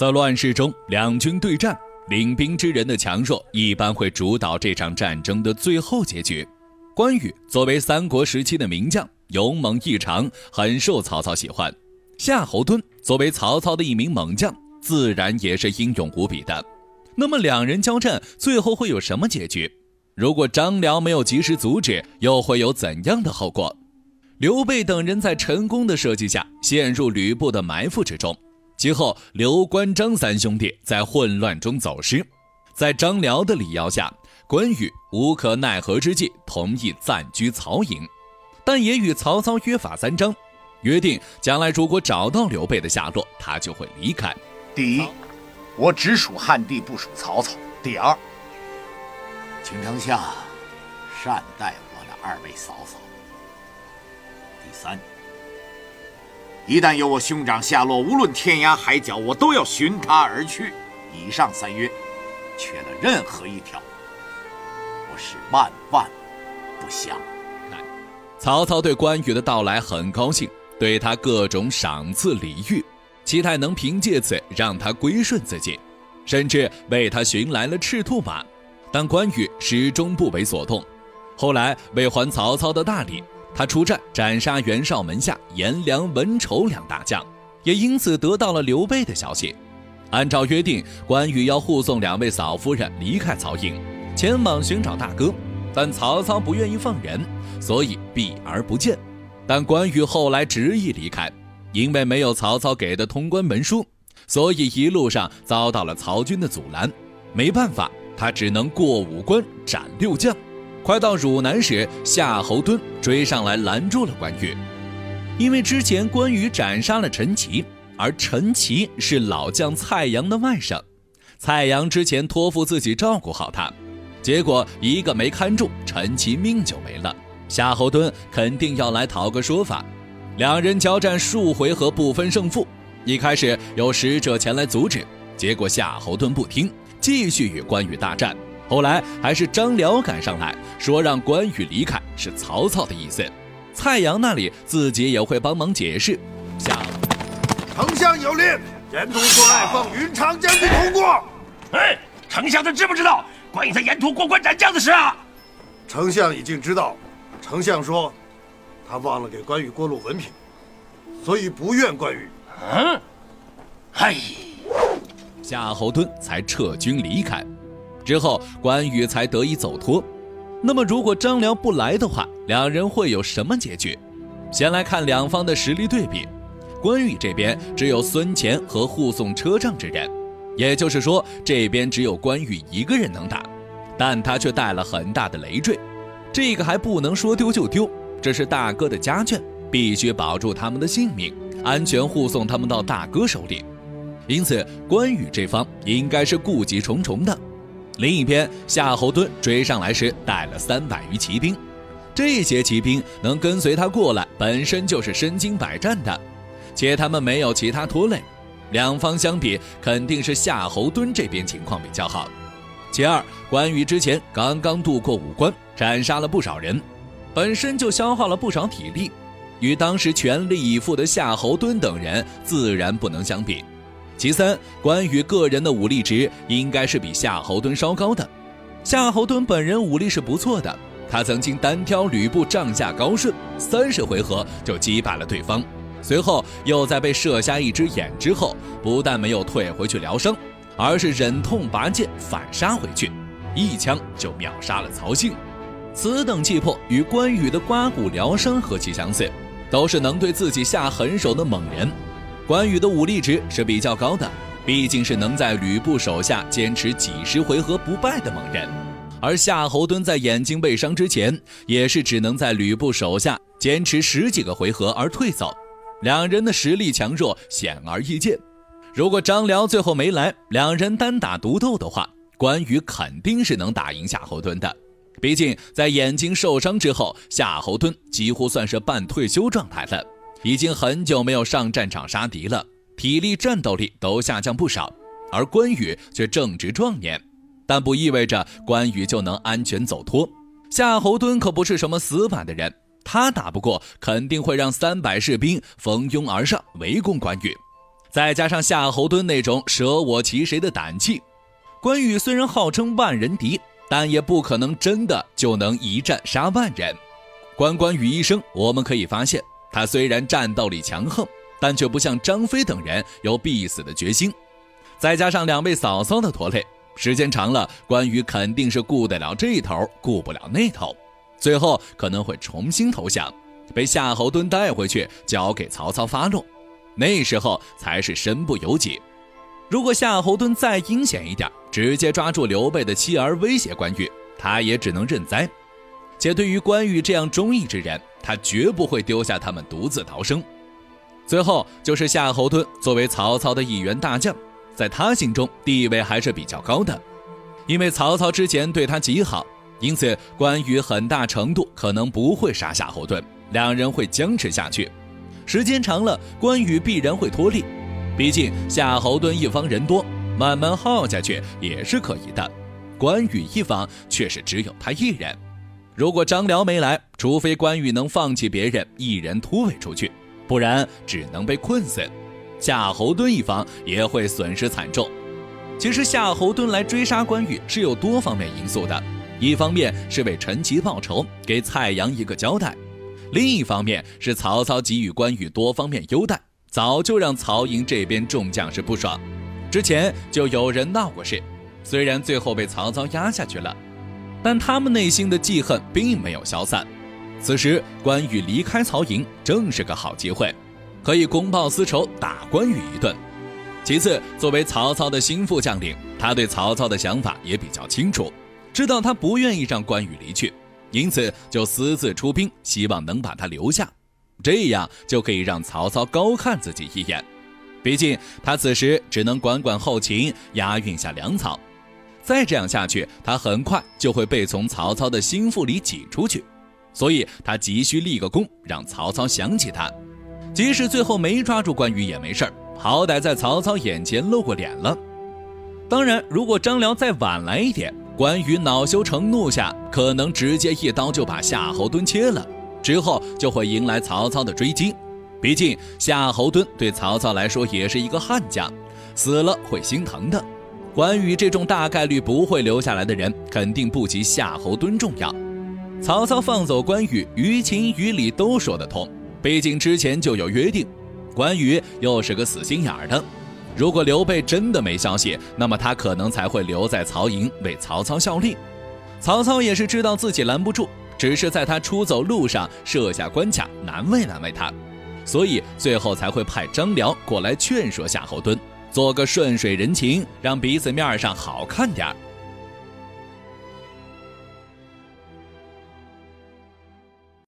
在乱世中，两军对战，领兵之人的强弱一般会主导这场战争的最后结局。关羽作为三国时期的名将，勇猛异常，很受曹操喜欢。夏侯惇作为曹操的一名猛将，自然也是英勇无比的。那么两人交战，最后会有什么结局？如果张辽没有及时阻止，又会有怎样的后果？刘备等人在陈宫的设计下，陷入吕布的埋伏之中。其后，刘关张三兄弟在混乱中走失，在张辽的力邀下，关羽无可奈何之际同意暂居曹营，但也与曹操约法三章，约定将来如果找到刘备的下落，他就会离开。第一，我只属汉帝，不属曹操。第二，请丞相善待我的二位嫂嫂。第三。一旦有我兄长下落，无论天涯海角，我都要寻他而去。以上三约，缺了任何一条，我是万万不相。曹操对关羽的到来很高兴，对他各种赏赐礼遇，期待能凭借此让他归顺自己，甚至为他寻来了赤兔马。但关羽始终不为所动。后来为还曹操的大礼。他出战斩杀袁绍门下颜良、文丑两大将，也因此得到了刘备的消息。按照约定，关羽要护送两位嫂夫人离开曹营，前往寻找大哥。但曹操不愿意放人，所以避而不见。但关羽后来执意离开，因为没有曹操给的通关文书，所以一路上遭到了曹军的阻拦。没办法，他只能过五关斩六将。快到汝南时，夏侯惇追上来拦住了关羽，因为之前关羽斩杀了陈奇，而陈奇是老将蔡阳的外甥，蔡阳之前托付自己照顾好他，结果一个没看住，陈奇命就没了。夏侯惇肯定要来讨个说法，两人交战数回合不分胜负。一开始有使者前来阻止，结果夏侯惇不听，继续与关羽大战。后来还是张辽赶上来说让关羽离开是曹操的意思，蔡阳那里自己也会帮忙解释。下，丞相有令，沿途关隘奉云长将军通过。哎，丞相他知不知道关羽在沿途过关斩将的事啊？丞相已经知道，丞相说他忘了给关羽过路文凭，所以不怨关羽。嗯，嗨，夏侯惇才撤军离开。之后，关羽才得以走脱。那么，如果张辽不来的话，两人会有什么结局？先来看两方的实力对比。关羽这边只有孙乾和护送车仗之人，也就是说，这边只有关羽一个人能打，但他却带了很大的累赘。这个还不能说丢就丢，这是大哥的家眷，必须保住他们的性命，安全护送他们到大哥手里。因此，关羽这方应该是顾忌重重的。另一边，夏侯惇追上来时带了三百余骑兵，这些骑兵能跟随他过来，本身就是身经百战的，且他们没有其他拖累。两方相比，肯定是夏侯惇这边情况比较好。其二，关羽之前刚刚渡过五关，斩杀了不少人，本身就消耗了不少体力，与当时全力以赴的夏侯惇等人自然不能相比。其三，关羽个人的武力值应该是比夏侯惇稍高的。夏侯惇本人武力是不错的，他曾经单挑吕布帐下高顺，三十回合就击败了对方。随后又在被射瞎一只眼之后，不但没有退回去疗伤，而是忍痛拔剑反杀回去，一枪就秒杀了曹性。此等气魄与关羽的刮骨疗伤何其相似，都是能对自己下狠手的猛人。关羽的武力值是比较高的，毕竟是能在吕布手下坚持几十回合不败的猛人，而夏侯惇在眼睛被伤之前，也是只能在吕布手下坚持十几个回合而退走。两人的实力强弱显而易见。如果张辽最后没来，两人单打独斗的话，关羽肯定是能打赢夏侯惇的。毕竟在眼睛受伤之后，夏侯惇几乎算是半退休状态了。已经很久没有上战场杀敌了，体力、战斗力都下降不少，而关羽却正值壮年，但不意味着关羽就能安全走脱。夏侯惇可不是什么死板的人，他打不过，肯定会让三百士兵蜂拥而上围攻关羽。再加上夏侯惇那种舍我其谁的胆气，关羽虽然号称万人敌，但也不可能真的就能一战杀万人。关关羽一生，我们可以发现，他虽然战斗力强横，但却不像张飞等人有必死的决心。再加上两位嫂嫂的拖累，时间长了，关羽肯定是顾得了这头，顾不了那头，最后可能会重新投降，被夏侯惇带回去，交给曹操发落。那时候才是身不由己。如果夏侯惇再阴险一点，直接抓住刘备的妻儿威胁关羽，他也只能认栽。且对于关羽这样忠义之人，他绝不会丢下他们独自逃生。最后就是夏侯惇作为曹操的一员大将，在他心中地位还是比较高的，因为曹操之前对他极好，因此关羽很大程度可能不会杀夏侯惇，两人会僵持下去。时间长了，关羽必然会脱力。毕竟夏侯惇一方人多，慢慢耗下去也是可以的。关羽一方却是只有他一人。如果张辽没来，除非关羽能放弃别人，一人突围出去，不然只能被困死。夏侯惇一方也会损失惨重。其实夏侯惇来追杀关羽是有多方面因素的，一方面是为陈奇报仇，给蔡阳一个交代。另一方面是曹操给予关羽多方面优待，早就让曹营这边众将士不爽。之前就有人闹过事，虽然最后被曹操压下去了，但他们内心的记恨并没有消散。此时关羽离开曹营，正是个好机会，可以公报私仇，打关羽一顿。其次，作为曹操的心腹将领，他对曹操的想法也比较清楚，知道他不愿意让关羽离去。因此，就私自出兵，希望能把他留下，这样就可以让曹操高看自己一眼。毕竟他此时只能管管后勤，押运下粮草。再这样下去，他很快就会被从曹操的心腹里挤出去。所以他急需立个功，让曹操想起他。即使最后没抓住关羽也没事儿，好歹在曹操眼前露过脸了。当然，如果张辽再晚来一点，关羽恼羞成怒下，可能直接一刀就把夏侯惇切了，之后就会迎来曹操的追击。毕竟夏侯惇对曹操来说也是一个悍将，死了会心疼的。关羽这种大概率不会留下来的人，肯定不及夏侯惇重要。曹操放走关羽，于情于理都说得通，毕竟之前就有约定。关羽又是个死心眼儿的。如果刘备真的没消息，那么他可能才会留在曹营为曹操效力。曹操也是知道自己拦不住，只是在他出走路上设下关卡，难为难为他，所以最后才会派张辽过来劝说夏侯惇，做个顺水人情，让彼此面上好看点儿。